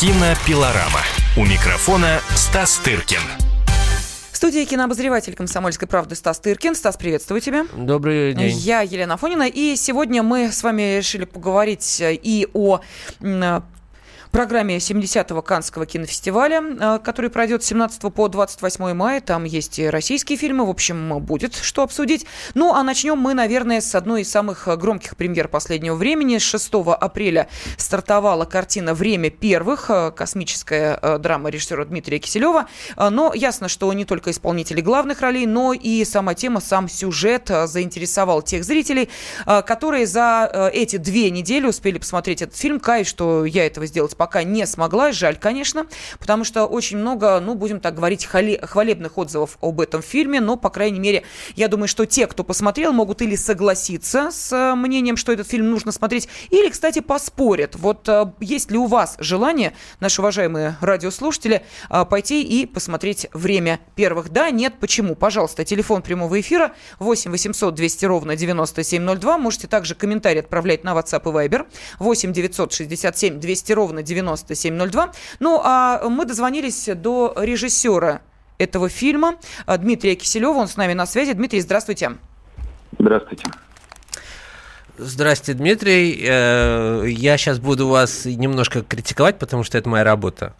Кинопилорама. У микрофона Стас Тыркин. В студии кинообозреватель «Комсомольской правды» Стас Тыркин. Стас, приветствую тебя. Добрый день. Я Елена Фонина. И сегодня мы с вами решили поговорить и о программе 70-го Канского кинофестиваля, э, который пройдет с 17 по 28 мая. Там есть и российские фильмы. В общем, будет что обсудить. Ну, а начнем мы, наверное, с одной из самых громких премьер последнего времени. С 6 апреля стартовала картина «Время первых», э, космическая э, драма режиссера Дмитрия Киселева. Но ясно, что не только исполнители главных ролей, но и сама тема, сам сюжет заинтересовал тех зрителей, которые за эти две недели успели посмотреть этот фильм. Кай, что я этого сделать пока не смогла. Жаль, конечно, потому что очень много, ну, будем так говорить, хвалебных отзывов об этом фильме. Но, по крайней мере, я думаю, что те, кто посмотрел, могут или согласиться с э, мнением, что этот фильм нужно смотреть, или, кстати, поспорят. Вот э, есть ли у вас желание, наши уважаемые радиослушатели, э, пойти и посмотреть «Время первых»? Да, нет, почему? Пожалуйста, телефон прямого эфира 8 800 200 ровно 9702. Можете также комментарий отправлять на WhatsApp и Viber 8 967 200 ровно 9702. Ну, а мы дозвонились до режиссера этого фильма Дмитрия Киселева. Он с нами на связи. Дмитрий, здравствуйте. Здравствуйте. Здравствуйте, Дмитрий. Э, я сейчас буду вас немножко критиковать, потому что это моя работа.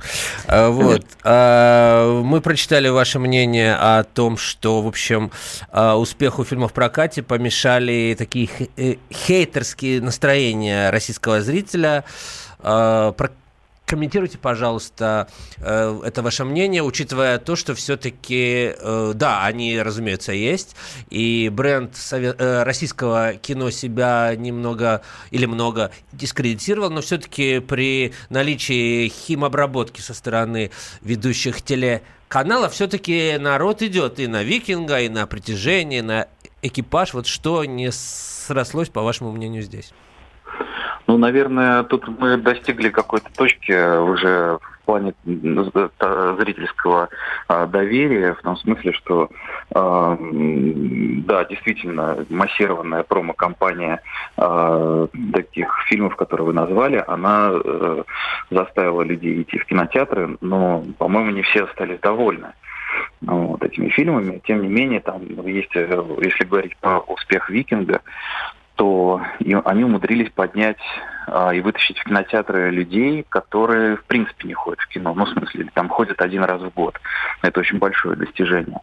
Э, вот. Э, мы прочитали ваше мнение о том, что, в общем, успеху фильмов в прокате помешали такие хейтерские настроения российского зрителя. Комментируйте, пожалуйста, э, это ваше мнение, учитывая то, что все-таки, э, да, они, разумеется, есть, и бренд э, российского кино себя немного или много дискредитировал, но все-таки при наличии химобработки со стороны ведущих телеканалов все-таки народ идет и на «Викинга», и на «Притяжение», и на «Экипаж». Вот что не срослось, по вашему мнению, здесь? Ну, наверное, тут мы достигли какой-то точки уже в плане зрительского а, доверия, в том смысле, что а, да, действительно, массированная промо-компания а, таких фильмов, которые вы назвали, она э, заставила людей идти в кинотеатры, но, по-моему, не все остались довольны вот, этими фильмами. Тем не менее, там есть, э, если говорить про успех «Викинга», то они умудрились поднять а, и вытащить в кинотеатры людей, которые в принципе не ходят в кино. Ну, в смысле, там ходят один раз в год. Это очень большое достижение.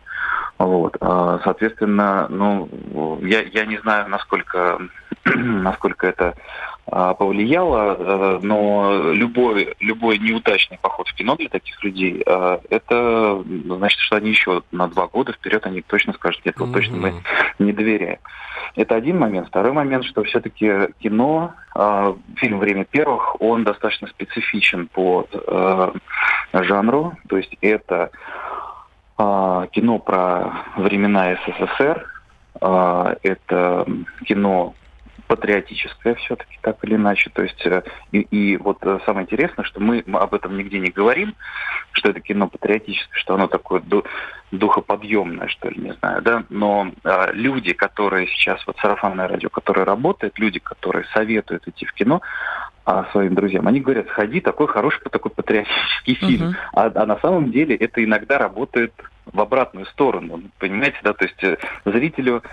Вот. А, соответственно, ну, я, я не знаю, насколько, насколько это а, повлияло, э, но любой, любой неудачный поход в кино для таких людей, а, это значит, что они еще на два года вперед, они точно скажут, нет, вот точно мы не доверяем. Это один момент. Второй момент, что все-таки кино, а, фильм «Время первых», он достаточно специфичен по э, жанру, то есть это кино про времена СССР, это кино патриотическое все-таки, так или иначе. То есть, э, и, и вот э, самое интересное, что мы об этом нигде не говорим, что это кино патриотическое, что оно такое духоподъемное, что ли, не знаю, да, но а, люди, которые сейчас, вот сарафанное радио, которое работает, люди, которые советуют идти в кино, а, своим друзьям, они говорят, сходи, такой хороший, такой патриотический фильм. Uh-huh. А, а на самом деле это иногда работает в обратную сторону, понимаете, да, то есть э, зрителю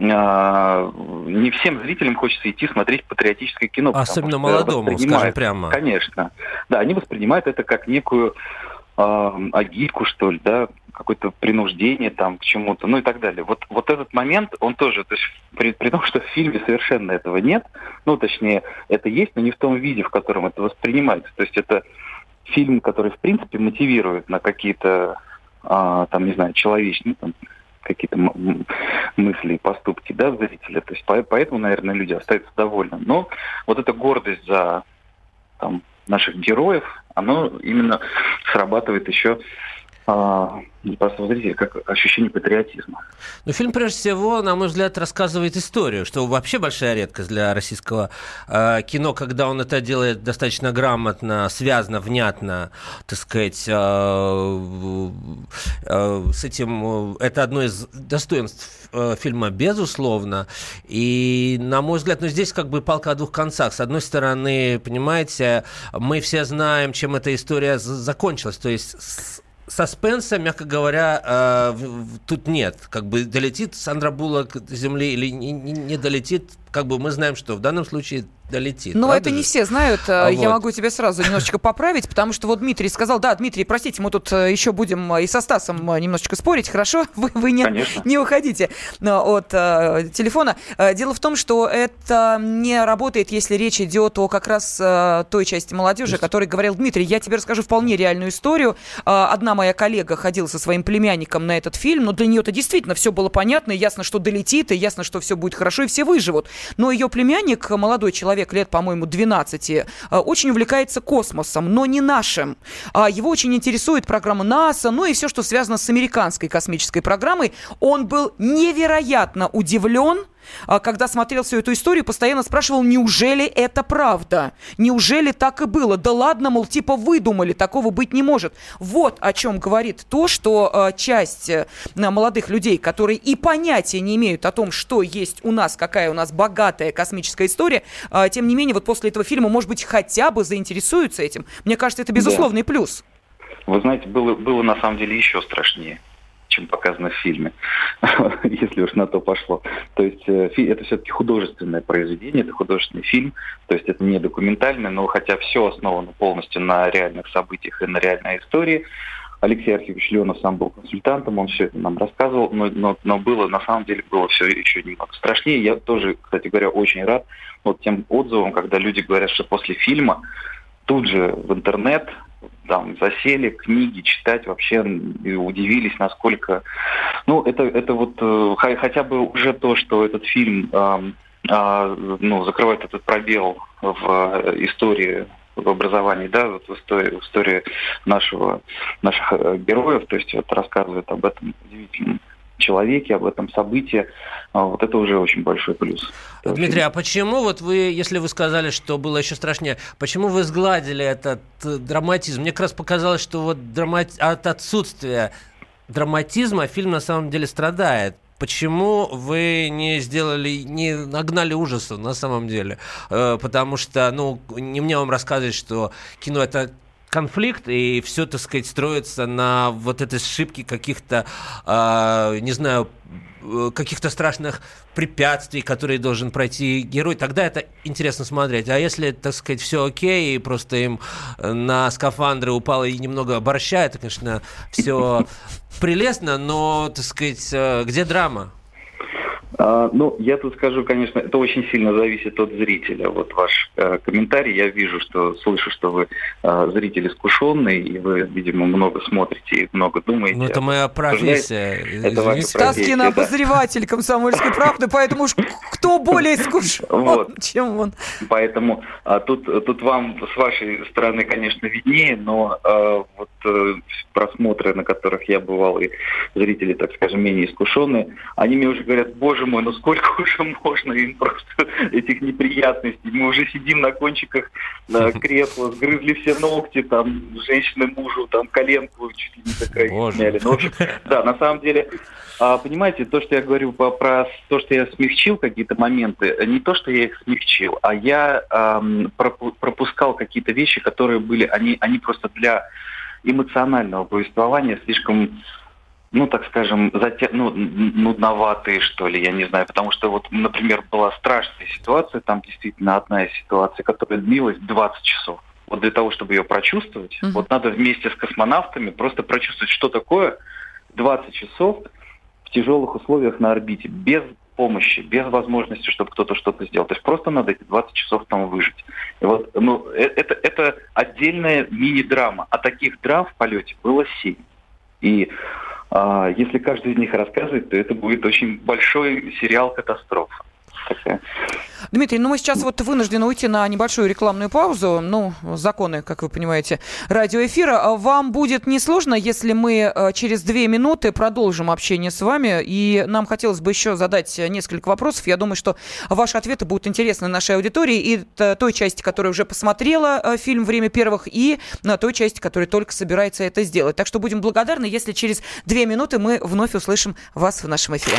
а, не всем зрителям хочется идти смотреть патриотическое кино. Особенно молодому, скажем прямо. Конечно. Да, они воспринимают это как некую э, агитку, что ли, да, какое-то принуждение там к чему-то, ну и так далее. Вот, вот этот момент, он тоже, то есть при, при том, что в фильме совершенно этого нет, ну, точнее, это есть, но не в том виде, в котором это воспринимается. То есть это фильм, который, в принципе, мотивирует на какие-то, а, там, не знаю, человечные, там, какие-то мысли и поступки да, зрителя. То есть поэтому, наверное, люди остаются довольны. Но вот эта гордость за там, наших героев, оно именно срабатывает еще просто зрителя как ощущение патриотизма. Ну, фильм, прежде всего, на мой взгляд, рассказывает историю, что вообще большая редкость для российского э, кино, когда он это делает достаточно грамотно, связано, внятно, так сказать, э, э, с этим. Это одно из достоинств фильма, безусловно. И, на мой взгляд, ну, здесь как бы палка о двух концах. С одной стороны, понимаете, мы все знаем, чем эта история закончилась. То есть саспенса, мягко говоря, э, тут нет. Как бы долетит Сандра Буллок до земли или не долетит, как бы мы знаем, что в данном случае долетит. Но это же? не все знают. Э, а Я вот. могу тебя сразу немножечко поправить, потому что вот Дмитрий сказал, да, Дмитрий, простите, мы тут э, еще будем э, и со Стасом немножечко спорить, хорошо? Вы, вы не, не уходите от э, телефона. Дело в том, что это не работает, если речь идет о как раз э, той части молодежи, о которой говорил Дмитрий. Я тебе расскажу вполне реальную историю. Одна моя коллега ходила со своим племянником на этот фильм, но для нее это действительно все было понятно, и ясно, что долетит, и ясно, что все будет хорошо, и все выживут. Но ее племянник, молодой человек, лет, по-моему, 12, э, очень увлекается космосом, но не нашим. А его очень интересует программа НАСА, ну и все, что связано с американской космической программой. Он был невероятно удивлен, когда смотрел всю эту историю, постоянно спрашивал, неужели это правда? Неужели так и было? Да ладно, мол, типа выдумали, такого быть не может. Вот о чем говорит то, что э, часть э, молодых людей, которые и понятия не имеют о том, что есть у нас, какая у нас богатая космическая история, э, тем не менее, вот после этого фильма, может быть, хотя бы заинтересуются этим. Мне кажется, это безусловный да. плюс. Вы знаете, было, было на самом деле еще страшнее чем показано в фильме, если уж на то пошло. То есть э, это все-таки художественное произведение, это художественный фильм, то есть это не документальный, но хотя все основано полностью на реальных событиях и на реальной истории. Алексей Архивович Леонов сам был консультантом, он все это нам рассказывал, но, но, но было, на самом деле, было все еще немного страшнее. Я тоже, кстати говоря, очень рад вот тем отзывам, когда люди говорят, что после фильма тут же в интернет там засели книги читать вообще и удивились, насколько... Ну, это, это вот э, хотя бы уже то, что этот фильм э, э, ну, закрывает этот пробел в истории в образовании, да, вот в истории, в истории нашего, наших э, героев, то есть вот рассказывает об этом удивительном человеке, об этом событии, а, вот это уже очень большой плюс. Дмитрий, а почему вот вы, если вы сказали, что было еще страшнее, почему вы сгладили этот э, драматизм? Мне как раз показалось, что вот драмати... от отсутствия драматизма фильм на самом деле страдает. Почему вы не сделали, не нагнали ужаса на самом деле? Э, потому что, ну, не мне вам рассказывать, что кино это конфликт, и все, так сказать, строится на вот этой ошибке каких-то, э, не знаю, э, каких-то страшных препятствий, которые должен пройти герой, тогда это интересно смотреть. А если, так сказать, все окей, и просто им на скафандры упало и немного борща, это, конечно, все прелестно, но, так сказать, э, где драма? А, ну, я тут скажу, конечно, это очень сильно зависит от зрителя. Вот ваш э, комментарий, я вижу, что слышу, что вы э, зритель искушенный, и вы, видимо, много смотрите и много думаете. Ну, это моя профессия. Это ваша Стаскин да. обозреватель комсомольской правды, поэтому уж кто более искушен, вот. чем он. Поэтому а, тут, тут вам с вашей стороны, конечно, виднее, но а, вот а, просмотры, на которых я бывал, и зрители, так скажем, менее искушенные, они мне уже говорят, боже мой, ну сколько уже можно им просто этих неприятностей? Мы уже сидим на кончиках на кресла, сгрызли все ногти, там, женщины мужу, там, коленку чуть ли не такая сняли. Ну, в общем, да, на самом деле, а, понимаете, то, что я говорю по, про то, что я смягчил какие-то моменты, не то, что я их смягчил, а я эм, пропускал какие-то вещи, которые были, они, они просто для эмоционального повествования слишком ну, так скажем, затя... ну, нудноватые, что ли, я не знаю. Потому что вот, например, была страшная ситуация, там действительно одна из ситуаций, которая длилась 20 часов. Вот для того, чтобы ее прочувствовать, uh-huh. вот надо вместе с космонавтами просто прочувствовать, что такое 20 часов в тяжелых условиях на орбите, без помощи, без возможности, чтобы кто-то что-то сделал. То есть просто надо эти 20 часов там выжить. И вот, ну, э, это, это отдельная мини-драма. А таких драм в полете было 7. И если каждый из них рассказывать, то это будет очень большой сериал катастрофа. Дмитрий, ну мы сейчас вот вынуждены уйти на небольшую рекламную паузу. Ну, законы, как вы понимаете, радиоэфира. Вам будет несложно, если мы э, через две минуты продолжим общение с вами. И нам хотелось бы еще задать несколько вопросов. Я думаю, что ваши ответы будут интересны нашей аудитории и той части, которая уже посмотрела э, фильм «Время первых», и на той части, которая только собирается это сделать. Так что будем благодарны, если через две минуты мы вновь услышим вас в нашем эфире.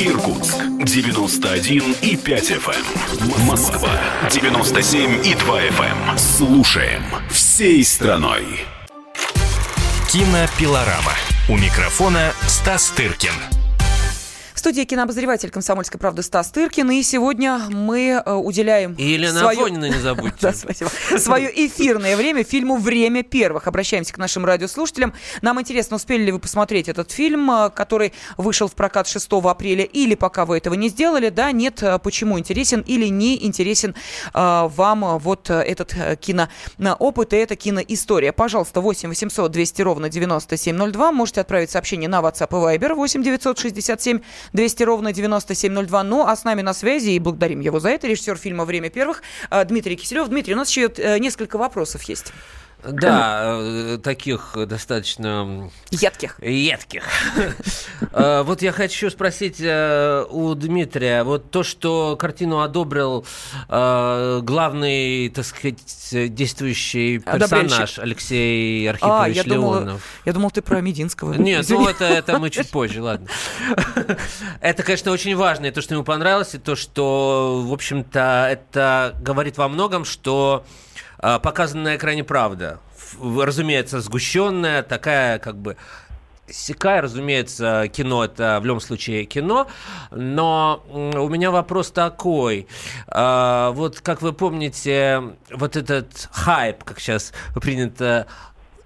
Иркутск 91 и 5 FM. Эм. Москва 97 и 2 FM. Эм. Слушаем всей страной. Кинопилорама. У микрофона Стас Тыркин студии кинообозреватель «Комсомольской правды» Стас Тыркин. И сегодня мы э, уделяем... И Елена свое... Афонина не забудьте. да, спасибо. Свое эфирное время фильму «Время первых». Обращаемся к нашим радиослушателям. Нам интересно, успели ли вы посмотреть этот фильм, э, который вышел в прокат 6 апреля, или пока вы этого не сделали, да, нет, э, почему интересен или не интересен вам вот этот киноопыт и эта киноистория. Пожалуйста, 8 800 200 ровно 9702. Можете отправить сообщение на WhatsApp и Viber 8 967 200 ровно 9702. Ну, а с нами на связи, и благодарим его за это, режиссер фильма «Время первых» Дмитрий Киселев. Дмитрий, у нас еще э, несколько вопросов есть. Да, э, таких достаточно... Едких. Едких. Э, вот я хочу спросить э, у Дмитрия, вот то, что картину одобрил главный, так сказать, действующий персонаж Алексей Архипович а, Леонов. я думал, ты про Мединского. Нет, ну это, это мы чуть позже, ладно. Это, конечно, очень важно, и то, что ему понравилось, и то, что, в общем-то, это говорит во многом, что показана на экране правда. Разумеется, сгущенная, такая как бы Секай, разумеется, кино это в любом случае кино, но у меня вопрос такой. А, вот как вы помните, вот этот хайп, как сейчас принято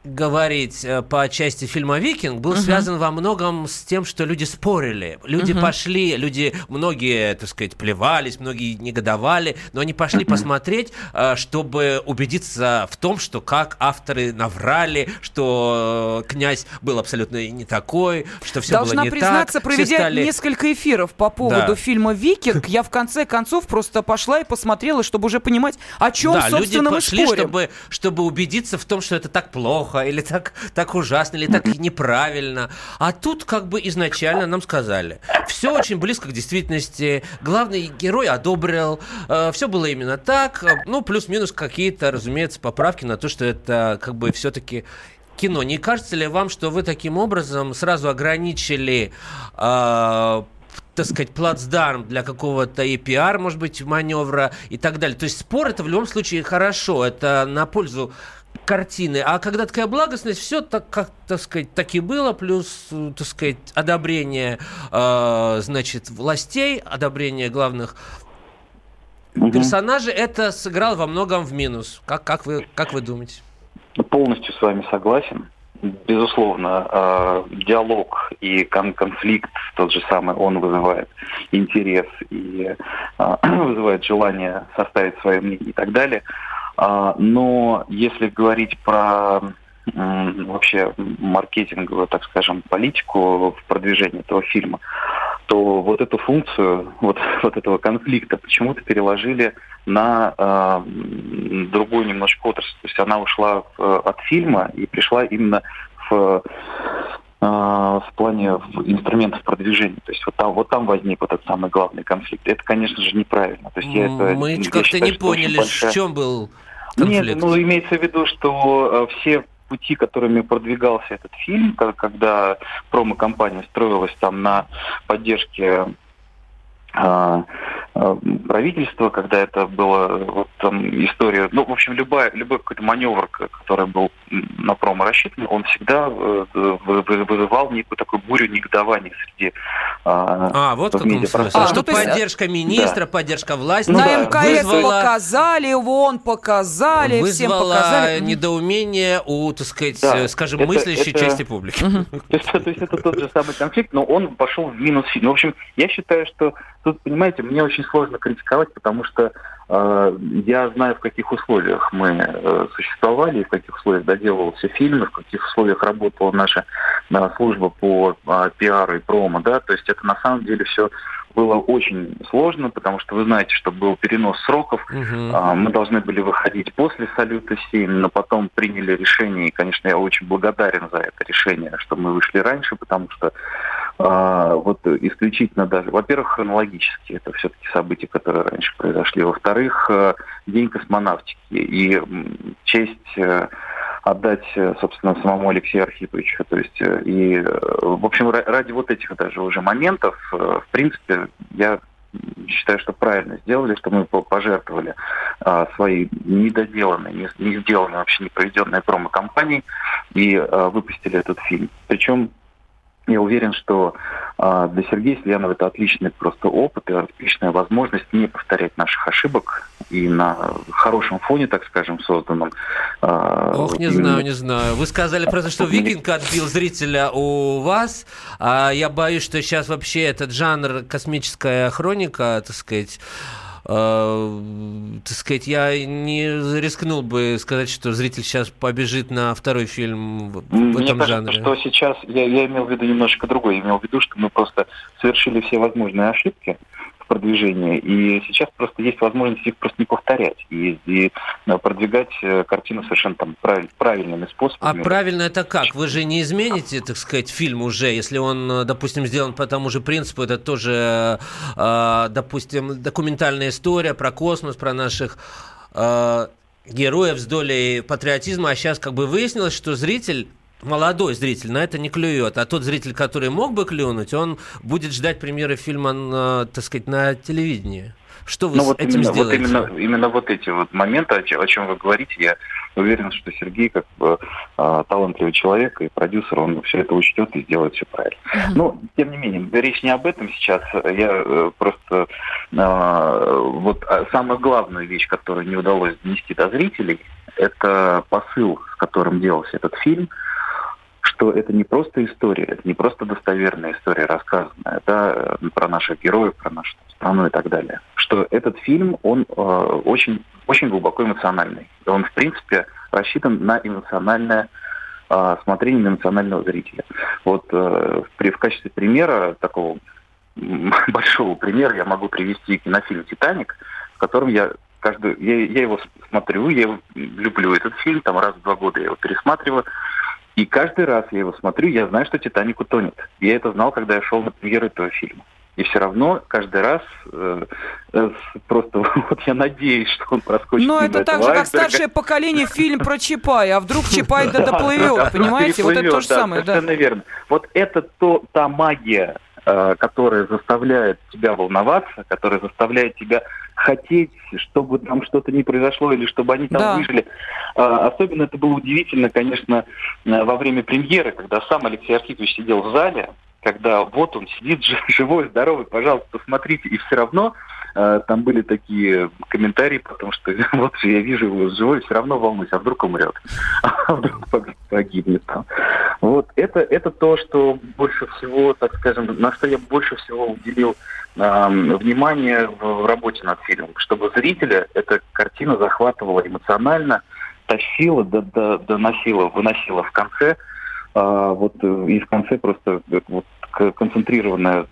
говорить э, по части фильма «Викинг» был uh-huh. связан во многом с тем, что люди спорили. Люди uh-huh. пошли, люди, многие, так сказать, плевались, многие негодовали, но они пошли посмотреть, э, чтобы убедиться в том, что как авторы наврали, что э, князь был абсолютно не такой, что все Должна было не признаться, так. проведя стали... несколько эфиров по поводу да. фильма «Викинг», я в конце концов просто пошла и посмотрела, чтобы уже понимать, о чем, да, собственно, люди мы пошли, спорим. Чтобы, чтобы убедиться в том, что это так плохо, плохо, или так, так ужасно, или так неправильно. А тут как бы изначально нам сказали. Все очень близко к действительности. Главный герой одобрил. Э, все было именно так. Ну, плюс-минус какие-то, разумеется, поправки на то, что это как бы все-таки кино. Не кажется ли вам, что вы таким образом сразу ограничили э, так сказать, плацдарм для какого-то и пиар, может быть, маневра и так далее. То есть спор это в любом случае хорошо, это на пользу картины. А когда такая благостность, все так, как, так сказать, так и было, плюс, так сказать, одобрение, э, значит, властей, одобрение главных угу. персонажей, это сыграло во многом в минус. Как, как, вы, как вы думаете? Полностью с вами согласен. Безусловно, э, диалог и кон конфликт тот же самый, он вызывает интерес и э, вызывает желание составить свое мнение и так далее. А, но если говорить про вообще маркетинговую, так скажем, политику в продвижении этого фильма, то вот эту функцию, вот, вот этого конфликта почему-то переложили на э, другую немножко отрасль. То есть она ушла в, от фильма и пришла именно в в плане инструментов продвижения. То есть вот там, вот там возник вот этот самый главный конфликт. Это, конечно же, неправильно. То есть я это, Мы как-то не поняли, большая... в чем был конфликт. Нет, ну имеется в виду, что э, все пути, которыми продвигался этот фильм, когда промо-компания строилась там на поддержке э, правительства, когда это была вот там история, ну, в общем, любая, любой какой-то маневр, который был на промо рассчитан, он всегда вызывал некую такую бурю негодования среди А, вот в каком смысле. А, что поддержка министра, да. поддержка власти. Ну, на да, МКС вызвала... показали, вон показали, вызвала всем показали. недоумение у, так сказать, да, скажем, это, мыслящей это... части публики. То есть, то есть это тот же самый конфликт, но он пошел в минус фильм. В общем, я считаю, что тут, понимаете, мне очень сложно критиковать, потому что э, я знаю, в каких условиях мы э, существовали, в каких условиях доделывался фильм, в каких условиях работала наша э, служба по э, пиару и промо, да, то есть это на самом деле все было очень сложно, потому что вы знаете, что был перенос сроков. Угу. Мы должны были выходить после салюта 7, но потом приняли решение, и, конечно, я очень благодарен за это решение, что мы вышли раньше, потому что вот исключительно даже, во-первых, хронологически, это все-таки события, которые раньше произошли. Во-вторых, э, День космонавтики и честь э, отдать, э, собственно, самому Алексею Архиповичу. То есть, и, в общем, ради вот этих даже уже моментов, в принципе, я считаю, что правильно сделали, что мы пожертвовали а, свои недоделанные, не, не сделанные, вообще не проведенные промо-компании и а, выпустили этот фильм. Причем я уверен, что э, для Сергея Сельянова это отличный просто опыт и отличная возможность не повторять наших ошибок и на хорошем фоне, так скажем, созданном. Э, Ох, не именно... знаю, не знаю. Вы сказали просто, что «Викинг» отбил зрителя у вас, а я боюсь, что сейчас вообще этот жанр космическая хроника, так сказать, э, так сказать, я не рискнул бы сказать, что зритель сейчас побежит на второй фильм в Мне этом кажется, жанре. что сейчас, я, я имел в виду немножко другое, я имел в виду, что мы просто совершили все возможные ошибки, продвижения. И сейчас просто есть возможность их просто не повторять и, и э, продвигать э, картину совершенно там прав, правильными способами. А правильно это как? Вы же не измените, так сказать, фильм уже, если он, э, допустим, сделан по тому же принципу, это тоже, допустим, документальная история про космос, про наших героев с долей патриотизма, а сейчас как бы выяснилось, что зритель молодой зритель на это не клюет, а тот зритель, который мог бы клюнуть, он будет ждать премьеры фильма, на, так сказать, на телевидении. Что вы ну, с вот этим именно, сделаете? Вот именно, именно вот эти вот моменты, о чем, о чем вы говорите, я уверен, что Сергей, как бы, э, талантливый человек и продюсер, он все это учтет и сделает все правильно. Uh-huh. Но, тем не менее, речь не об этом сейчас. Я э, просто э, вот самую главную вещь, которую не удалось донести до зрителей, это посыл, с которым делался этот фильм – что это не просто история, это не просто достоверная история рассказанная да, э, про наших героев, про нашу страну и так далее. Что этот фильм, он э, очень, очень глубоко эмоциональный. Он, в принципе, рассчитан на эмоциональное э, смотрение на эмоционального зрителя. Вот э, при, в качестве примера, такого большого примера, я могу привести кинофильм «Титаник», в котором я каждый, я, я его смотрю, я люблю этот фильм, там раз в два года я его пересматриваю. И каждый раз я его смотрю, я знаю, что «Титаник» утонет. Я это знал, когда я шел на премьеру этого фильма. И все равно каждый раз э, э, просто вот я надеюсь, что он проскочит. Но это так же, как старшее поколение фильм про Чапая. А вдруг Чапай да доплывет, понимаете? Вот это то же самое. Совершенно верно. Вот это то, та магия, которая заставляет тебя волноваться, которая заставляет тебя хотеть, чтобы там что-то не произошло или чтобы они там да. выжили. А, особенно это было удивительно, конечно, э, во время премьеры, когда сам Алексей Архипович сидел в зале, когда вот он сидит живой, здоровый, пожалуйста, посмотрите, и все равно э, там были такие комментарии, потому что вот я вижу его живой, все равно волнуюсь, а вдруг умрет, а вдруг погибнет там. Вот это, это то, что больше всего, так скажем, на что я больше всего уделил внимание в работе над фильмом, чтобы зрителя эта картина захватывала эмоционально, тащила, доносила, выносила в конце, а, вот и в конце просто вот, концентрированная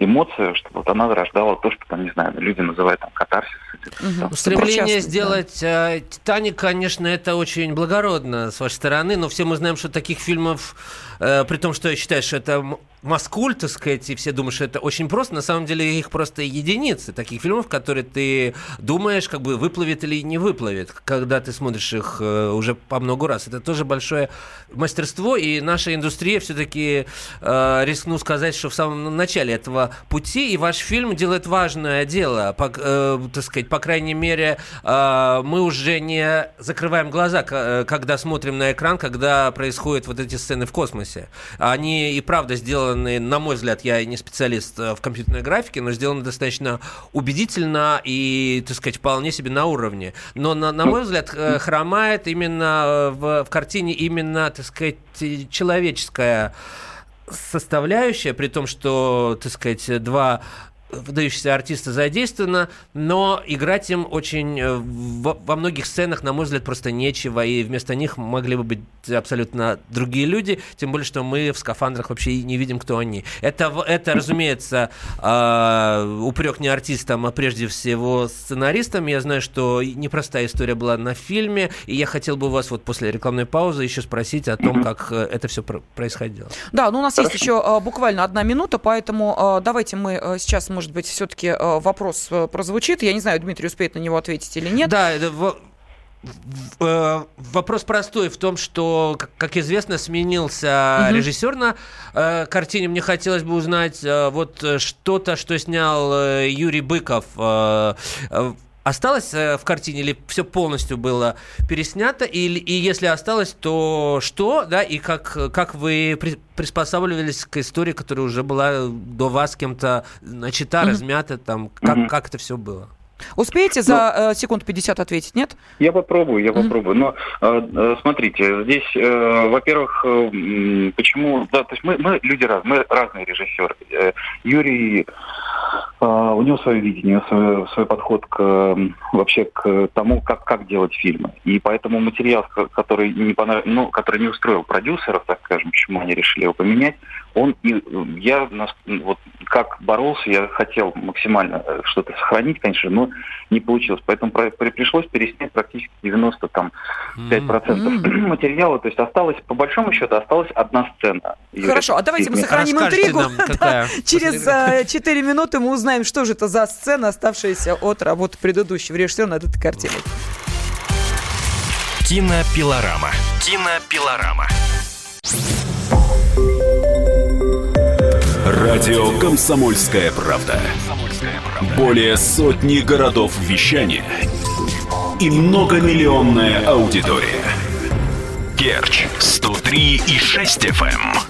эмоция, чтобы вот она рождала то, что там, не знаю, люди называют там катарсис. Угу. Стремление сделать э, Титаник, конечно, это очень благородно с вашей стороны, но все мы знаем, что таких фильмов, э, при том, что я считаю, что это маскуль, так сказать, и все думают, что это очень просто. На самом деле их просто единицы таких фильмов, которые ты думаешь, как бы выплывет или не выплывет, когда ты смотришь их э, уже по много раз. Это тоже большое мастерство, и наша индустрия все-таки, э, рискну сказать, что в самом начале этого пути, и ваш фильм делает важное дело. По, э, так сказать, по крайней мере, э, мы уже не закрываем глаза, э, когда смотрим на экран, когда происходят вот эти сцены в космосе. Они и правда сделаны сделаны, на мой взгляд, я не специалист э, в компьютерной графике, но сделаны достаточно убедительно и, так сказать, вполне себе на уровне. Но, на, на мой взгляд, э, хромает именно э, в, в картине именно, так сказать, человеческая составляющая, при том, что, так сказать, два выдающиеся артисты задействованы, но играть им очень э, во, во многих сценах, на мой взгляд, просто нечего, и вместо них могли бы быть абсолютно другие люди, тем более, что мы в скафандрах вообще не видим, кто они. Это, это разумеется, э, упрек не артистам, а прежде всего сценаристам. Я знаю, что непростая история была на фильме, и я хотел бы у вас вот после рекламной паузы еще спросить о том, как э, это все происходило. Да, ну у нас Хорошо. есть еще буквально одна минута, поэтому давайте мы сейчас, мы может быть, все-таки э, вопрос э, прозвучит. Я не знаю, Дмитрий успеет на него ответить или нет. Да, это э, Вопрос простой в том, что, как известно, сменился угу. режиссер на э, картине. Мне хотелось бы узнать э, вот что-то, что снял э, Юрий Быков. Э, осталось э, в картине или все полностью было переснято? И, и если осталось, то что, да, и как, как вы при, приспосабливались к истории, которая уже была до вас кем-то начата, mm-hmm. размята, там, как, mm-hmm. как это все было? Успеете за ну, э, секунд 50 ответить, нет? Я попробую, я mm-hmm. попробую. Но э, э, смотрите, здесь, э, во-первых, э, почему, да, то есть мы, мы люди разные, мы разные режиссеры. Э, Юрий у него свое видение, свой, свой подход к вообще к тому, как, как делать фильмы. И поэтому материал, который не, понрав... ну, который не устроил продюсеров, так скажем, почему они решили его поменять, он и я вот как боролся, я хотел максимально э, что-то сохранить, конечно, но не получилось. Поэтому пришлось переснять практически 90 там 5 процентов mm-hmm. материала. То есть осталось, по большому счету, осталась одна сцена. Хорошо, а давайте мы сохраним интригу. Через 4 э, минуты мы узнаем, что же это за сцена, оставшаяся от работы предыдущего режиссера над этой картиной. Кинопилорама. Кинопилорама. Радио «Комсомольская правда». Более сотни городов вещания и многомиллионная аудитория. Керчь 103 и 6 FM.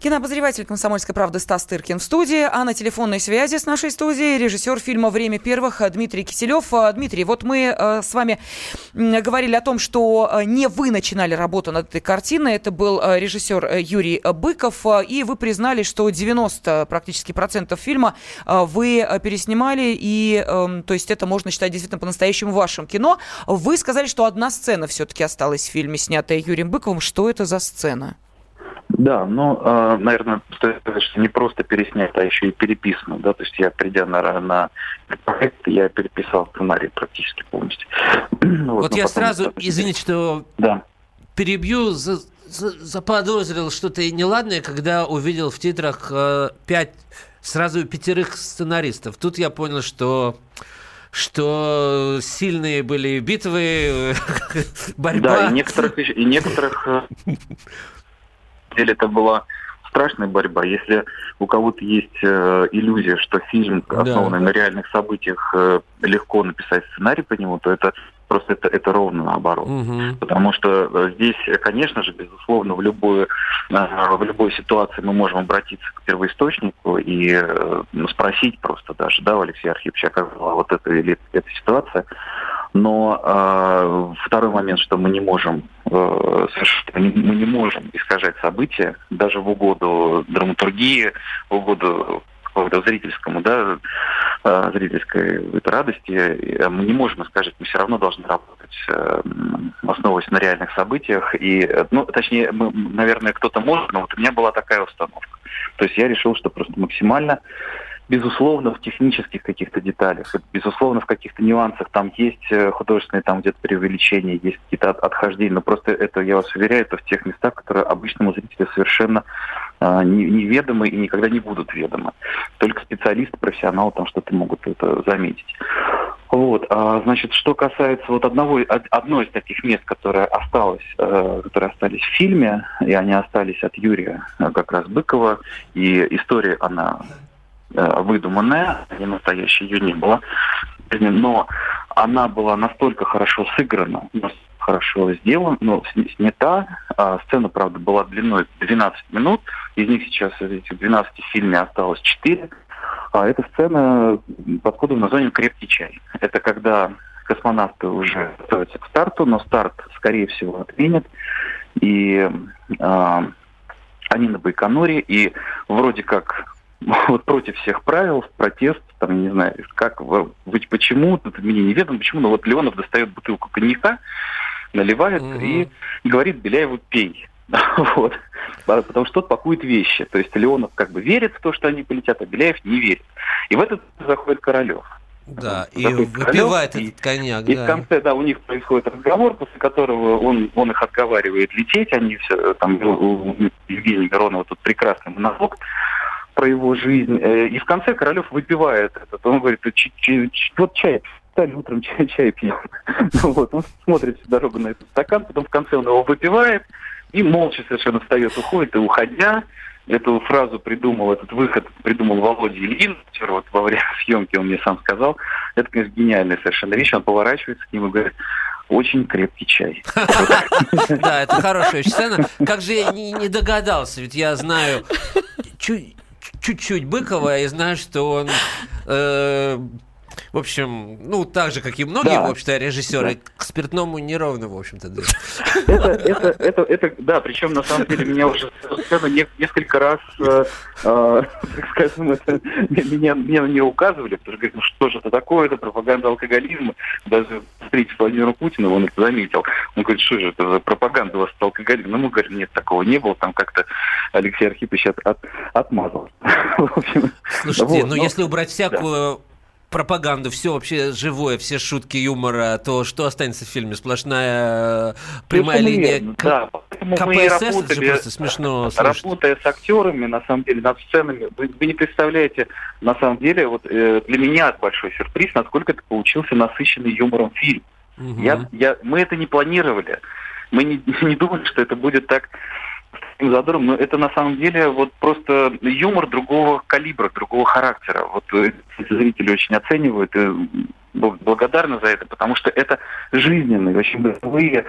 Кинообозреватель «Комсомольской правды» Стас Тыркин в студии, а на телефонной связи с нашей студией режиссер фильма «Время первых» Дмитрий Киселев. А, Дмитрий, вот мы э, с вами говорили о том, что э, не вы начинали работу над этой картиной, это был э, режиссер Юрий Быков, и вы признали, что 90 практически процентов фильма вы переснимали, и эм, то есть это можно считать действительно по-настоящему вашим кино. Вы сказали, что одна сцена все-таки осталась в фильме, снятая Юрием Быковым. Что это за сцена? Да, ну, э, наверное, что не просто переснять, а еще и переписано, да, то есть я, придя на, на проект, я переписал сценарий практически полностью. Вот, вот я сразу, это... извините, что да. перебью, за, за, заподозрил что-то неладное, когда увидел в титрах э, пять, сразу пятерых сценаристов. Тут я понял, что что сильные были битвы, борьба. Да, и некоторых, и некоторых э, деле это была страшная борьба. Если у кого-то есть э, иллюзия, что фильм, основанный да. на реальных событиях, э, легко написать сценарий по нему, то это просто это, это ровно наоборот. Угу. Потому что э, здесь, конечно же, безусловно, в любую, э, в любой ситуации мы можем обратиться к первоисточнику и э, спросить просто даже, да, у Алексея Архиповича, как была вот эта или эта ситуация. Но э, второй момент, что мы не можем э, мы не можем искажать события даже в угоду драматургии, в угоду зрительскому, да, э, зрительской радости, мы не можем искажать, мы все равно должны работать э, основываясь на реальных событиях. И, ну, точнее, мы, наверное, кто-то может, но вот у меня была такая установка. То есть я решил, что просто максимально безусловно, в технических каких-то деталях, безусловно, в каких-то нюансах там есть э, художественные там где-то преувеличения, есть какие-то отхождения, но просто это, я вас уверяю, это в тех местах, которые обычному зрителю совершенно э, неведомы и никогда не будут ведомы. Только специалисты, профессионалы там что-то могут это заметить. Вот, а, значит, что касается вот одного, одной из таких мест, которое осталось, э, которые остались в фильме, и они остались от Юрия э, как раз Быкова, и история, она выдуманная, не настоящая, ее не было. Но она была настолько хорошо сыграна, хорошо сделана, но снята. А сцена, правда, была длиной 12 минут. Из них сейчас, из этих 12 в фильме осталось 4. А эта сцена под кодовым названием «Крепкий чай». Это когда космонавты уже готовятся к старту, но старт, скорее всего, отменят. И э, они на Байконуре, и вроде как вот против всех правил, протест, там, не знаю, как, быть почему, это мне неведомо почему, но вот Леонов достает бутылку коньяка, наливает угу. и говорит Беляеву «пей». вот. Потому что тот пакует вещи. То есть Леонов как бы верит в то, что они полетят, а Беляев не верит. И в этот заходит Королев. Да, и выпивает этот коньяк. И, да. в конце, да, у них происходит разговор, после которого он, он их отговаривает лететь. Они все, там, у Евгения Миронова тут прекрасный монолог про его жизнь. Э, и в конце Королев выпивает этот. Он говорит, вот чай, стали утром чай, чай пьем. Вот, он смотрит всю дорогу на этот стакан, потом в конце он его выпивает и молча совершенно встает, уходит, и уходя, эту фразу придумал, этот выход придумал Володя Ильин, вот во время съемки он мне сам сказал. Это, конечно, гениальная совершенно вещь. Он поворачивается к нему и говорит, очень крепкий чай. Да, это хорошая сцена. Как же я не догадался, ведь я знаю чуть-чуть Быкова и знаю, что он э, в общем, ну, так же, как и многие, да. в общем-то, режиссеры, да. к спиртному неровно, в общем-то, да. Это, это, это, это, да, причем, на самом деле, меня уже совершенно несколько раз, э, э, так скажем, это, меня, меня не указывали, потому что говорят, ну что же это такое, это пропаганда алкоголизма. Даже встреча с Владимиром Путиным, он это заметил. Он говорит, что же это за пропаганда у вас с алкоголизмом? Ну, мы говорим, нет, такого не было, там как-то Алексей Архипович от, от, отмазал. Слушайте, вот, ну, но если убрать всякую пропаганду, все вообще живое, все шутки юмора, то что останется в фильме? Сплошная э, прямая линия да, КПСС? Это же просто смешно слушать. Работая с актерами, на самом деле, над сценами, вы, вы не представляете, на самом деле, вот э, для меня большой сюрприз, насколько это получился насыщенный юмором фильм. Угу. Я, я, мы это не планировали. Мы не, не думали, что это будет так таким задором, но это на самом деле вот просто юмор другого калибра, другого характера. Вот э, зрители очень оценивают и благодарны за это, потому что это жизненные, очень бытовые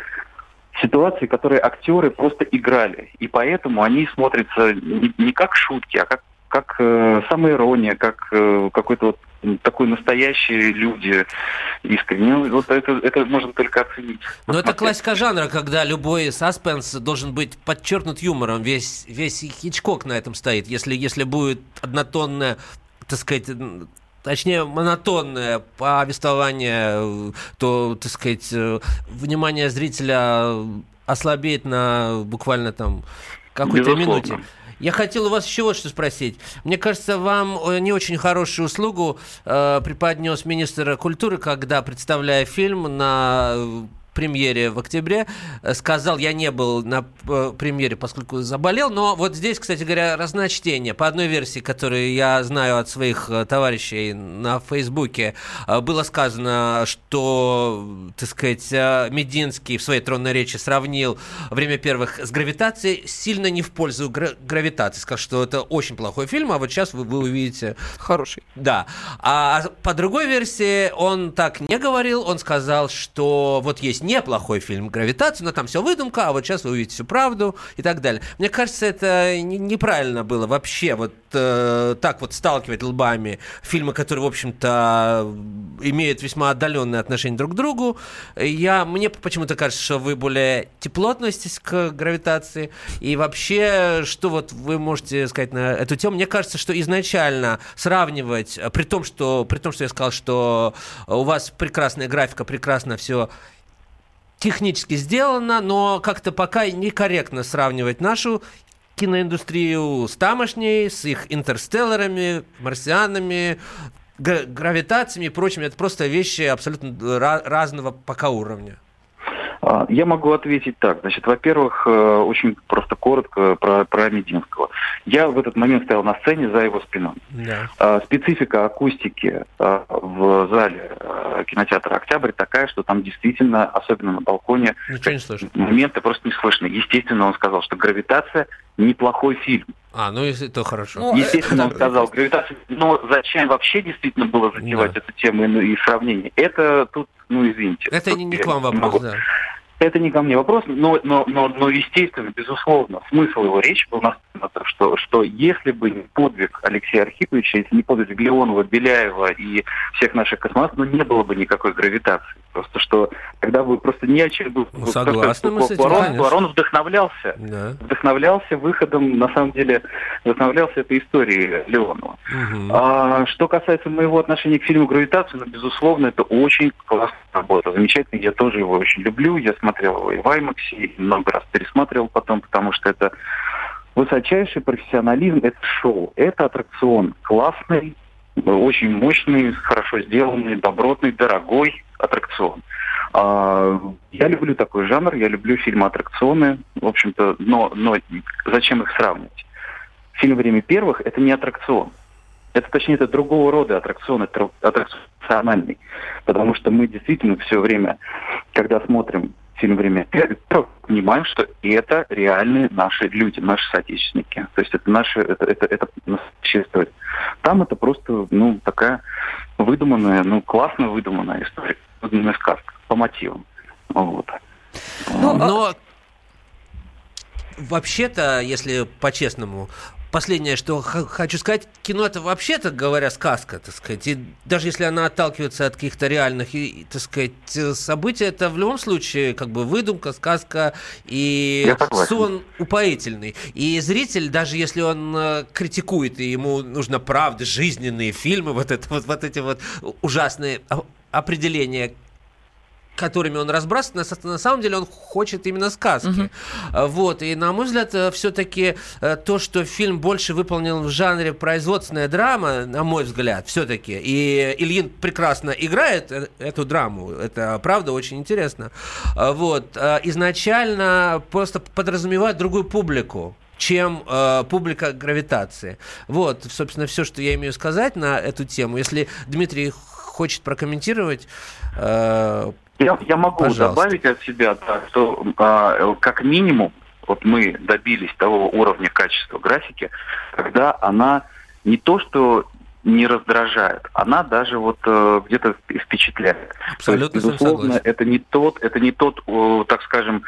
ситуации, которые актеры просто играли. И поэтому они смотрятся не, не как шутки, а как как э, самоирония, как э, какой-то вот такой настоящие люди искренне. Ну, вот это, это можно только оценить. Но это классика жанра, когда любой саспенс должен быть подчеркнут юмором. Весь, весь Хичкок на этом стоит. Если, если будет однотонная, так сказать, точнее, монотонное повествование, то, так сказать, э, внимание зрителя ослабеет на буквально там какой-то минуте. Я хотел у вас еще вот что спросить. Мне кажется, вам э, не очень хорошую услугу э, преподнес министр культуры, когда, представляя фильм на премьере в октябре. Э, сказал, я не был на э, премьере, поскольку заболел. Но вот здесь, кстати говоря, разночтение. По одной версии, которую я знаю от своих э, товарищей на Фейсбуке, было сказано, что, так сказать, Мединский в своей тронной речи сравнил время первых с гравитацией, сильно не в пользу гра- гравитации. Сказал, что это очень плохой фильм, а вот сейчас вы, вы увидите... Хороший. Да. А по другой версии он так не говорил. Он сказал, что вот есть есть неплохой фильм «Гравитация», но там все выдумка, а вот сейчас вы увидите всю правду и так далее. Мне кажется, это неправильно было вообще вот э, так вот сталкивать лбами фильмы, которые, в общем-то, имеют весьма отдаленные отношения друг к другу. Я, мне почему-то кажется, что вы более тепло относитесь к «Гравитации». И вообще, что вот вы можете сказать на эту тему? Мне кажется, что изначально сравнивать, при том, что, при том, что я сказал, что у вас прекрасная графика, прекрасно все технически сделано, но как-то пока некорректно сравнивать нашу киноиндустрию с тамошней, с их интерстелларами, марсианами, гравитациями и прочими. Это просто вещи абсолютно разного пока уровня. А, я могу ответить так. Значит, во-первых, э, очень просто коротко про, про Мединского. Я в этот момент стоял на сцене за его спиной. Да. А, специфика акустики а, в зале кинотеатра «Октябрь» такая, что там действительно, особенно на балконе, Ничего не слышно. моменты просто не слышно. Естественно, он сказал, что «Гравитация» неплохой фильм. А, ну если то хорошо. Ну, Естественно, он сказал гравитация. Но зачем вообще действительно было затевать да. эту тему и, и сравнение? Это тут, ну извините. Это не, не к вам вопрос, могу. да. Это не ко мне вопрос, но, но, но, но естественно, безусловно, смысл его речи был на что, что если бы не подвиг Алексея Архиповича, если не подвиг Леонова, Беляева и всех наших космонавтов, ну не было бы никакой гравитации. Просто что когда вы просто не о чем был. Ну, согласны мы с этим, Ларон, Ларон вдохновлялся. Да. Вдохновлялся выходом, на самом деле, вдохновлялся этой историей Леонова. Угу. А, что касается моего отношения к фильму «Гравитация», ну, безусловно, это очень классная работа. Замечательный, я тоже его очень люблю. Я смотрел его и в IMAX, и много раз пересматривал потом, потому что это высочайший профессионализм, это шоу, это аттракцион классный, очень мощный, хорошо сделанный, добротный, дорогой аттракцион. А, я люблю такой жанр, я люблю фильмы-аттракционы, в общем-то, но, но зачем их сравнивать? Фильм «Время первых» — это не аттракцион. Это, точнее, это другого рода аттракцион, аттракцион. Потому что мы действительно все время, когда смотрим фильм «Время понимаем, что это реальные наши люди, наши соотечественники. То есть это наши, это, это, это настоящая история. Там это просто, ну, такая выдуманная, ну, классно выдуманная история, выдуманная сказка по мотивам. Вот. Ну, Но а вообще-то, если по-честному, последнее, что хочу сказать, кино это вообще-то говоря сказка, так сказать. И даже если она отталкивается от каких-то реальных, и, так сказать, событий, это в любом случае как бы выдумка, сказка и сон упоительный. И зритель, даже если он э, критикует, и ему нужно правда, жизненные фильмы, вот, это, вот, вот эти вот ужасные определения которыми он разбрасывает, на, на самом деле он хочет именно сказки. Угу. Вот, и на мой взгляд, э, все-таки э, то, что фильм больше выполнен в жанре производственная драма, на мой взгляд, все-таки, и Ильин прекрасно играет эту драму, это правда очень интересно, вот, изначально просто подразумевает другую публику, чем э, публика гравитации. Вот, собственно, все, что я имею сказать на эту тему. Если Дмитрий хочет прокомментировать, э, я, я могу Пожалуйста. добавить от себя, да, что а, как минимум вот мы добились того уровня качества графики, когда она не то что не раздражает, она даже вот э, где-то впечатляет. Абсолютно есть, безусловно, это не тот, это не тот, э, так скажем,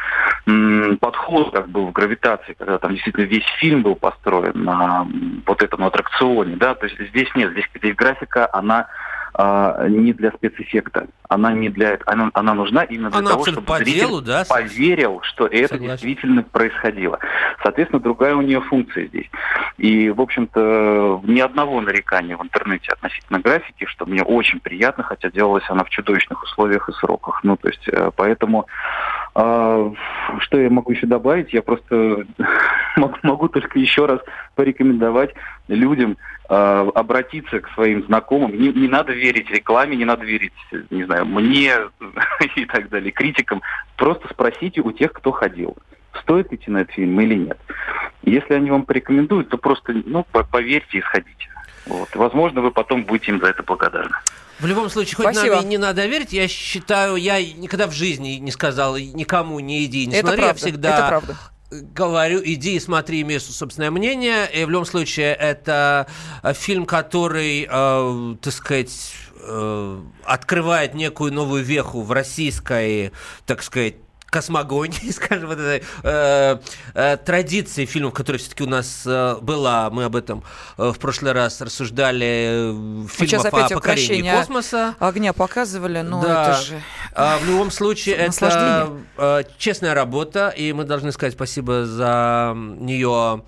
м, подход, как был в гравитации, когда там действительно весь фильм был построен на вот этом аттракционе, да, то есть здесь нет, здесь, здесь графика, она а, не для спецэффекта. Она не для она, она нужна именно для она того, чтобы по зритель делу, да? поверил, что это Согласен. действительно происходило. Соответственно, другая у нее функция здесь. И, в общем-то, ни одного нарекания в интернете относительно графики, что мне очень приятно, хотя делалась она в чудовищных условиях и сроках. Ну, то есть, э, поэтому а, что я могу еще добавить? Я просто могу только еще раз порекомендовать людям э, обратиться к своим знакомым. Не, не надо верить рекламе, не надо верить, не знаю, мне и так далее, критикам. Просто спросите у тех, кто ходил, стоит идти на этот фильм или нет. Если они вам порекомендуют, то просто ну, поверьте и сходите. Вот. Возможно, вы потом будете им за это благодарны. В любом случае, хоть Спасибо. нам и не надо верить, я считаю, я никогда в жизни не сказал никому не иди, не это смотри, правда, я всегда это правда говорю, иди и смотри, имею собственное мнение. И в любом случае, это э, фильм, который, э, так сказать, э, открывает некую новую веху в российской, так сказать, космогонии, скажем, вот этой э, э, традиции фильмов, которая все-таки у нас э, была. Мы об этом э, в прошлый раз рассуждали. Э, фильмов Сейчас опять о покорении космоса. Огня показывали, но да. это же А, в любом случае, это э, честная работа, и мы должны сказать спасибо за нее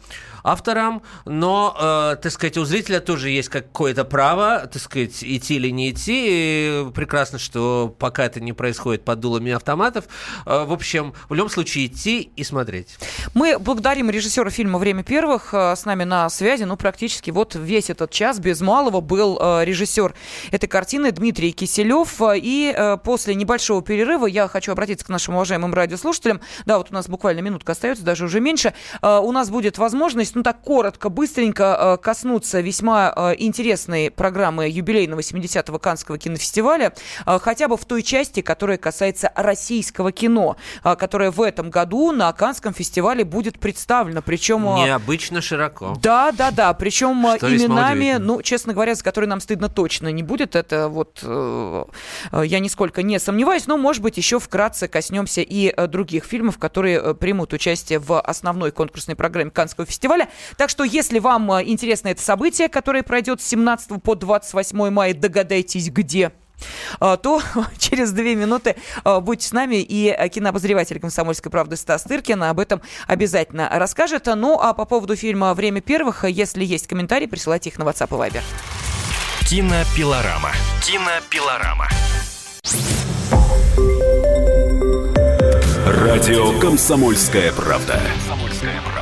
авторам, но, э, так сказать, у зрителя тоже есть какое-то право, так сказать, идти или не идти. И прекрасно, что пока это не происходит под дулами автоматов. Э, в общем, в любом случае идти и смотреть. Мы благодарим режиссера фильма «Время первых». Э, С нами на связи, ну, практически вот весь этот час без малого был э, режиссер этой картины Дмитрий Киселев. Э, И после небольшого перерыва я хочу обратиться к нашим уважаемым радиослушателям. Да, вот у нас буквально минутка остается, даже уже меньше. У нас будет возможность, ну, так коротко, быстренько э, коснуться весьма э, интересной программы юбилейного 70-го Каннского кинофестиваля, э, хотя бы в той части, которая касается российского кино, которое в этом году на Каннском фестивале будет представлено. Причем... Необычно широко. Да, да, да. Причем Что именами, ну, честно говоря, за которые нам стыдно точно не будет. Это вот я нисколько не сомневаюсь. Но, может быть, еще вкратце коснемся и других фильмов, которые примут участие в основной конкурсной программе Каннского фестиваля. Так что, если вам э, интересно это событие, которое пройдет с 17 по 28 мая, догадайтесь, где э, то через две минуты э, будьте с нами, и кинообозреватель «Комсомольской правды» Стас Тыркин об этом обязательно расскажет. Ну, а по поводу фильма «Время первых», если есть комментарии, присылайте их на WhatsApp и Viber. Кинопилорама. Кинопилорама. Радио «Комсомольская правда».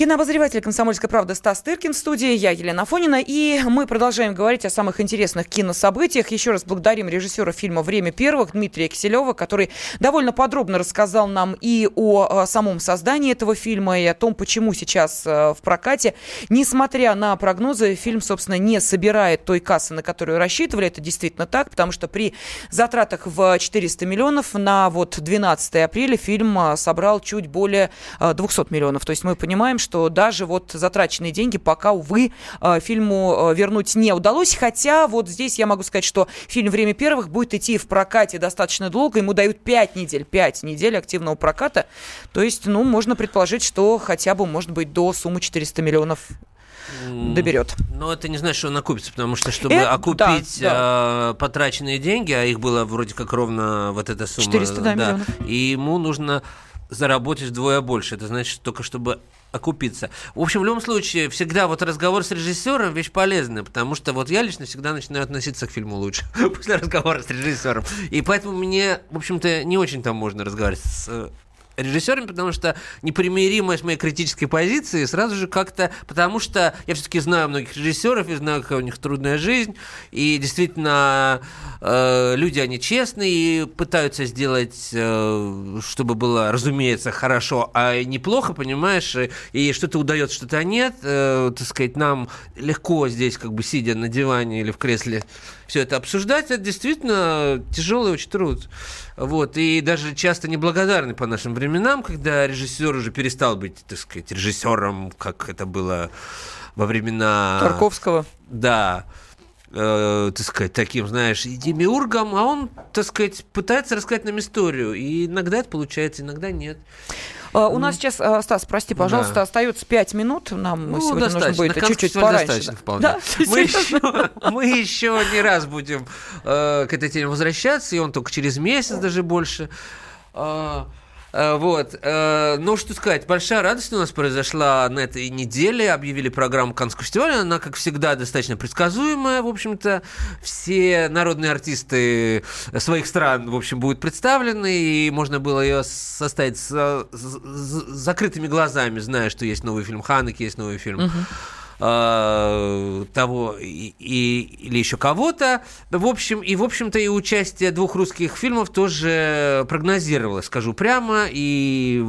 Кинообозреватель «Комсомольской правды» Стас Тыркин в студии, я Елена Фонина, и мы продолжаем говорить о самых интересных кинособытиях. Еще раз благодарим режиссера фильма «Время первых» Дмитрия Киселева, который довольно подробно рассказал нам и о, э, самом создании этого фильма, и о том, почему сейчас э, в прокате, несмотря на прогнозы, фильм, собственно, не собирает той кассы, на которую рассчитывали. Это действительно так, потому что при затратах в 400 миллионов на вот 12 апреля фильм э, собрал чуть более э, 200 миллионов. То есть мы понимаем, что даже вот затраченные деньги пока, увы, э, фильму э, вернуть не удалось. Хотя вот здесь я могу сказать, что фильм «Время первых» будет идти в прокате достаточно долго. Ему дают 5 недель, 5 недель активного проката. То есть, ну, можно предположить, что хотя бы, может быть, до суммы 400 миллионов доберет. Но это не значит, что он окупится, потому что, чтобы Э, окупить да, э, потраченные деньги, а их было вроде как ровно вот эта сумма. 400, да, миллионов. И ему нужно заработать вдвое больше. Это значит только, чтобы окупиться. В общем, в любом случае, всегда вот разговор с режиссером вещь полезная, потому что вот я лично всегда начинаю относиться к фильму лучше после разговора с режиссером. И поэтому мне, в общем-то, не очень там можно разговаривать с э, режиссерами, потому что непримиримость моей критической позиции сразу же как-то... Потому что я все-таки знаю многих режиссеров и знаю, какая у них трудная жизнь. И действительно, э, люди, они честные и пытаются сделать, э, чтобы было, разумеется, хорошо, а неплохо, понимаешь? И, что-то удается, что-то нет. Э, так сказать, нам легко здесь, как бы сидя на диване или в кресле, все это обсуждать. Это действительно тяжелый очень труд. Вот, и даже часто неблагодарный по нашим временам, когда режиссер уже перестал быть, так сказать, режиссером, как это было во времена... Тарковского. Да, э, так сказать, таким, знаешь, и демиургом, а он, так сказать, пытается рассказать нам историю. И иногда это получается, иногда нет. А, У нас сейчас, а, Стас, прости, пожалуйста, Да. остается 5 минут. Нам Ну, сегодня нужно достаточно. будет На чуть-чуть пораньше. Да, Мы еще, мы еще не раз будем э, к этой теме возвращаться, и он только через месяц, даже больше. Э, вот. э, ну, что сказать, большая радость у нас произошла на этой неделе. Объявили программу Каннского фестиваля. Она, как всегда, достаточно предсказуемая. В общем-то, все народные артисты своих стран, в общем, будут представлены. И можно было ее составить с, с- с закрытыми глазами, зная, что есть новый фильм Ханеки, есть новый фильм э, того и, и, или еще кого-то. В общем, и, в общем-то, и участие двух русских фильмов тоже прогнозировалось, скажу прямо, и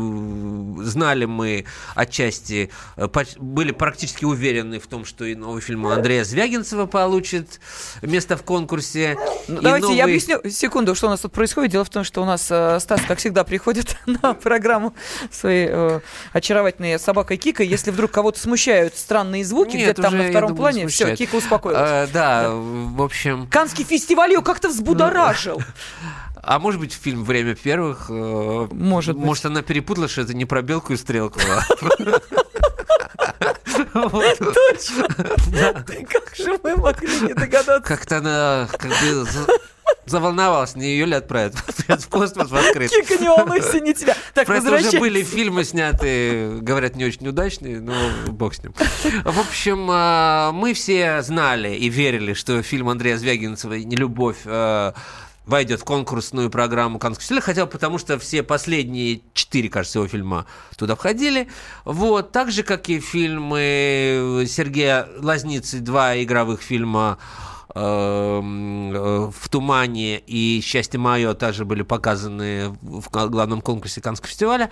знали мы отчасти, э, были практически уверены в том, что и новый фильм Андрея Звягинцева получит место в конкурсе. Ну, давайте новый... я объясню секунду, что у нас тут происходит. Дело в том, что у нас э, Стас, как всегда, приходит на программу своей э, очаровательной собакой Кика. Если вдруг кого-то смущают странные звуки где-то там на втором думаю, плане, все, Кика успокоилась. А, да, да, в общем... Канский фестиваль ее как-то взбудоражил. А может быть, фильм «Время первых»? Э, может быть. Может, она перепутала, что это не про белку и стрелку. А Точно. Как же мы могли не догадаться? Как-то она как бы заволновалась, не ее ли отправят в космос в открытый. Кика, не волнуйся, не тебя. Так, Просто уже были фильмы сняты, говорят, не очень удачные, но бог с ним. В общем, а, мы все знали и верили, что фильм Андрея Звягинцева «Нелюбовь» а, войдет в конкурсную программу Каннского фестиваля, хотя потому что все последние четыре, кажется, его фильма туда входили. Вот, так же, как и фильмы Сергея Лазницы, два игровых фильма в тумане и счастье мое также были показаны в главном конкурсе Каннского фестиваля.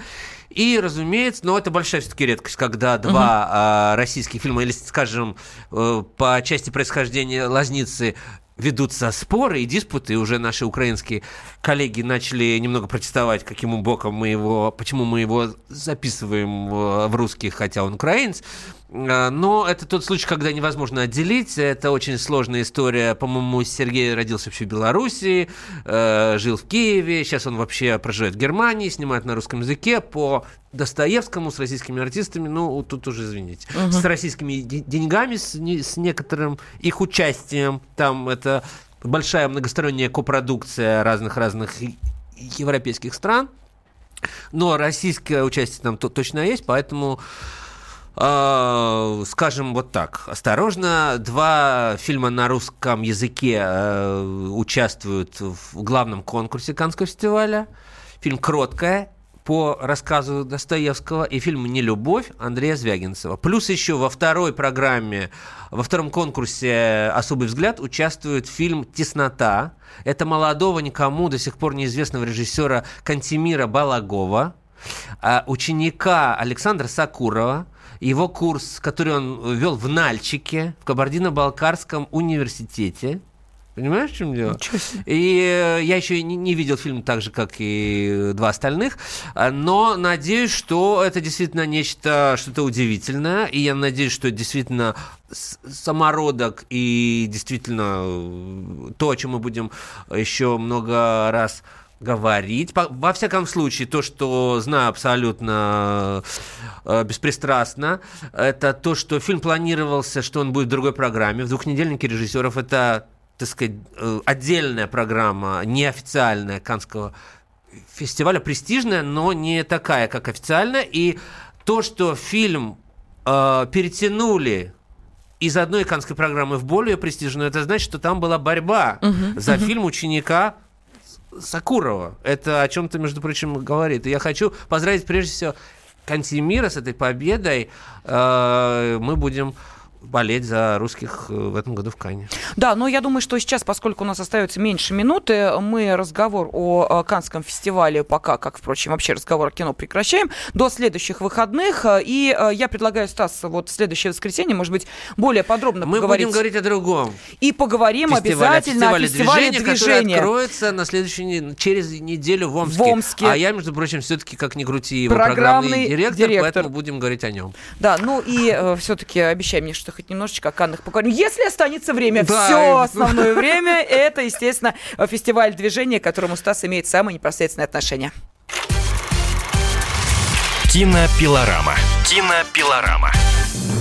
И, разумеется, но это большая все-таки редкость, когда два угу. российских фильма, или, скажем, э, по части происхождения Лазницы ведутся споры и диспуты, и уже наши украинские коллеги начали немного протестовать, каким боком мы его, почему мы его записываем в русский, хотя он украинец. А, но это тот случай, когда невозможно отделить. Это очень сложная история. По-моему, Сергей родился вообще в Беларуси, э, жил в Киеве. Сейчас он вообще проживает в Германии, снимает на русском языке по Достоевскому с российскими артистами. Ну, тут уже, извините. Угу. С российскими деньгами, с, с некоторым их участием. Там это большая многосторонняя копродукция разных-разных европейских стран. Но российское участие там точно есть, поэтому э, скажем вот так, осторожно, два фильма на русском языке э, участвуют в главном конкурсе Каннского фестиваля. Фильм «Кроткая» по рассказу Достоевского и фильм «Нелюбовь» Андрея Звягинцева. Плюс еще во второй программе, во втором конкурсе «Особый взгляд» участвует фильм «Теснота». Это молодого, никому до сих пор неизвестного режиссера Кантимира Балагова, а ученика Александра Сакурова – его курс, который он вел в Нальчике, в Кабардино-Балкарском университете. Понимаешь, в чем дело? И э, я еще не, не видел фильм так же, как и два остальных, а, но надеюсь, что это действительно нечто, что-то удивительное, и я надеюсь, что действительно самородок и действительно э, то, о чем мы будем еще много раз говорить. Во всяком случае, то, что знаю абсолютно э, беспристрастно, это то, что фильм планировался, что он будет в другой программе. В двухнедельнике режиссеров это, так сказать, э, отдельная программа, неофициальная Канского фестиваля, престижная, но не такая, как официальная. И то, что фильм э, перетянули из одной канской программы в более престижную, это значит, что там была борьба uh-huh, за uh-huh. фильм ученика Сакурова. Это о чем-то, между прочим, говорит. И я хочу поздравить прежде всего Кантимира с этой победой. Э, мы будем болеть за русских э, в этом году в Кане. Да, но я думаю, что сейчас, поскольку у нас остается меньше минуты, мы разговор о Канском фестивале пока, как, впрочем, вообще разговор о кино прекращаем до следующих выходных. И э, я предлагаю, Стас, вот в следующее воскресенье, может быть, более подробно мы поговорить. Мы будем говорить о другом. И поговорим фестивале, обязательно о фестивале, движения, движения. откроется на следующей, через неделю в Омске. В Омске. А я, между прочим, все-таки, как ни крути, его программный, программный директор, директор, поэтому будем говорить о нем. Да, ну и э, все-таки обещай мне, что хоть немножечко о Каннах поговорим. Если останется время, да. все основное время, это, естественно, фестиваль движения, к которому Стас имеет самое непосредственное отношение. Кинопилорама. Кинопилорама.